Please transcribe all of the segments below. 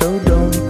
So don't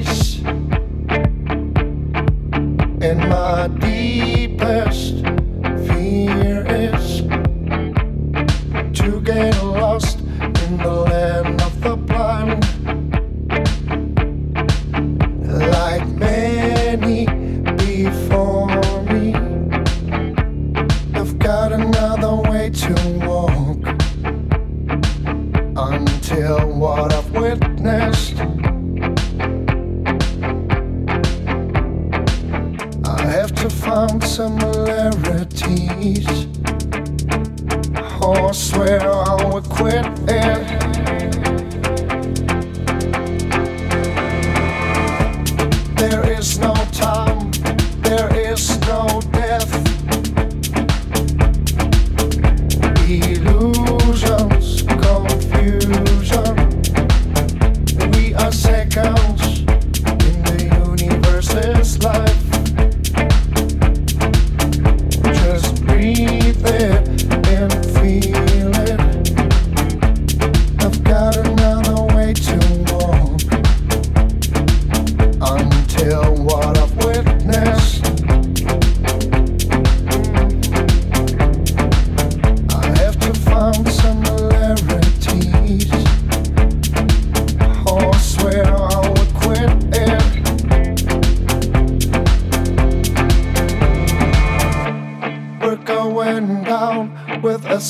the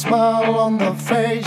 smile on the face.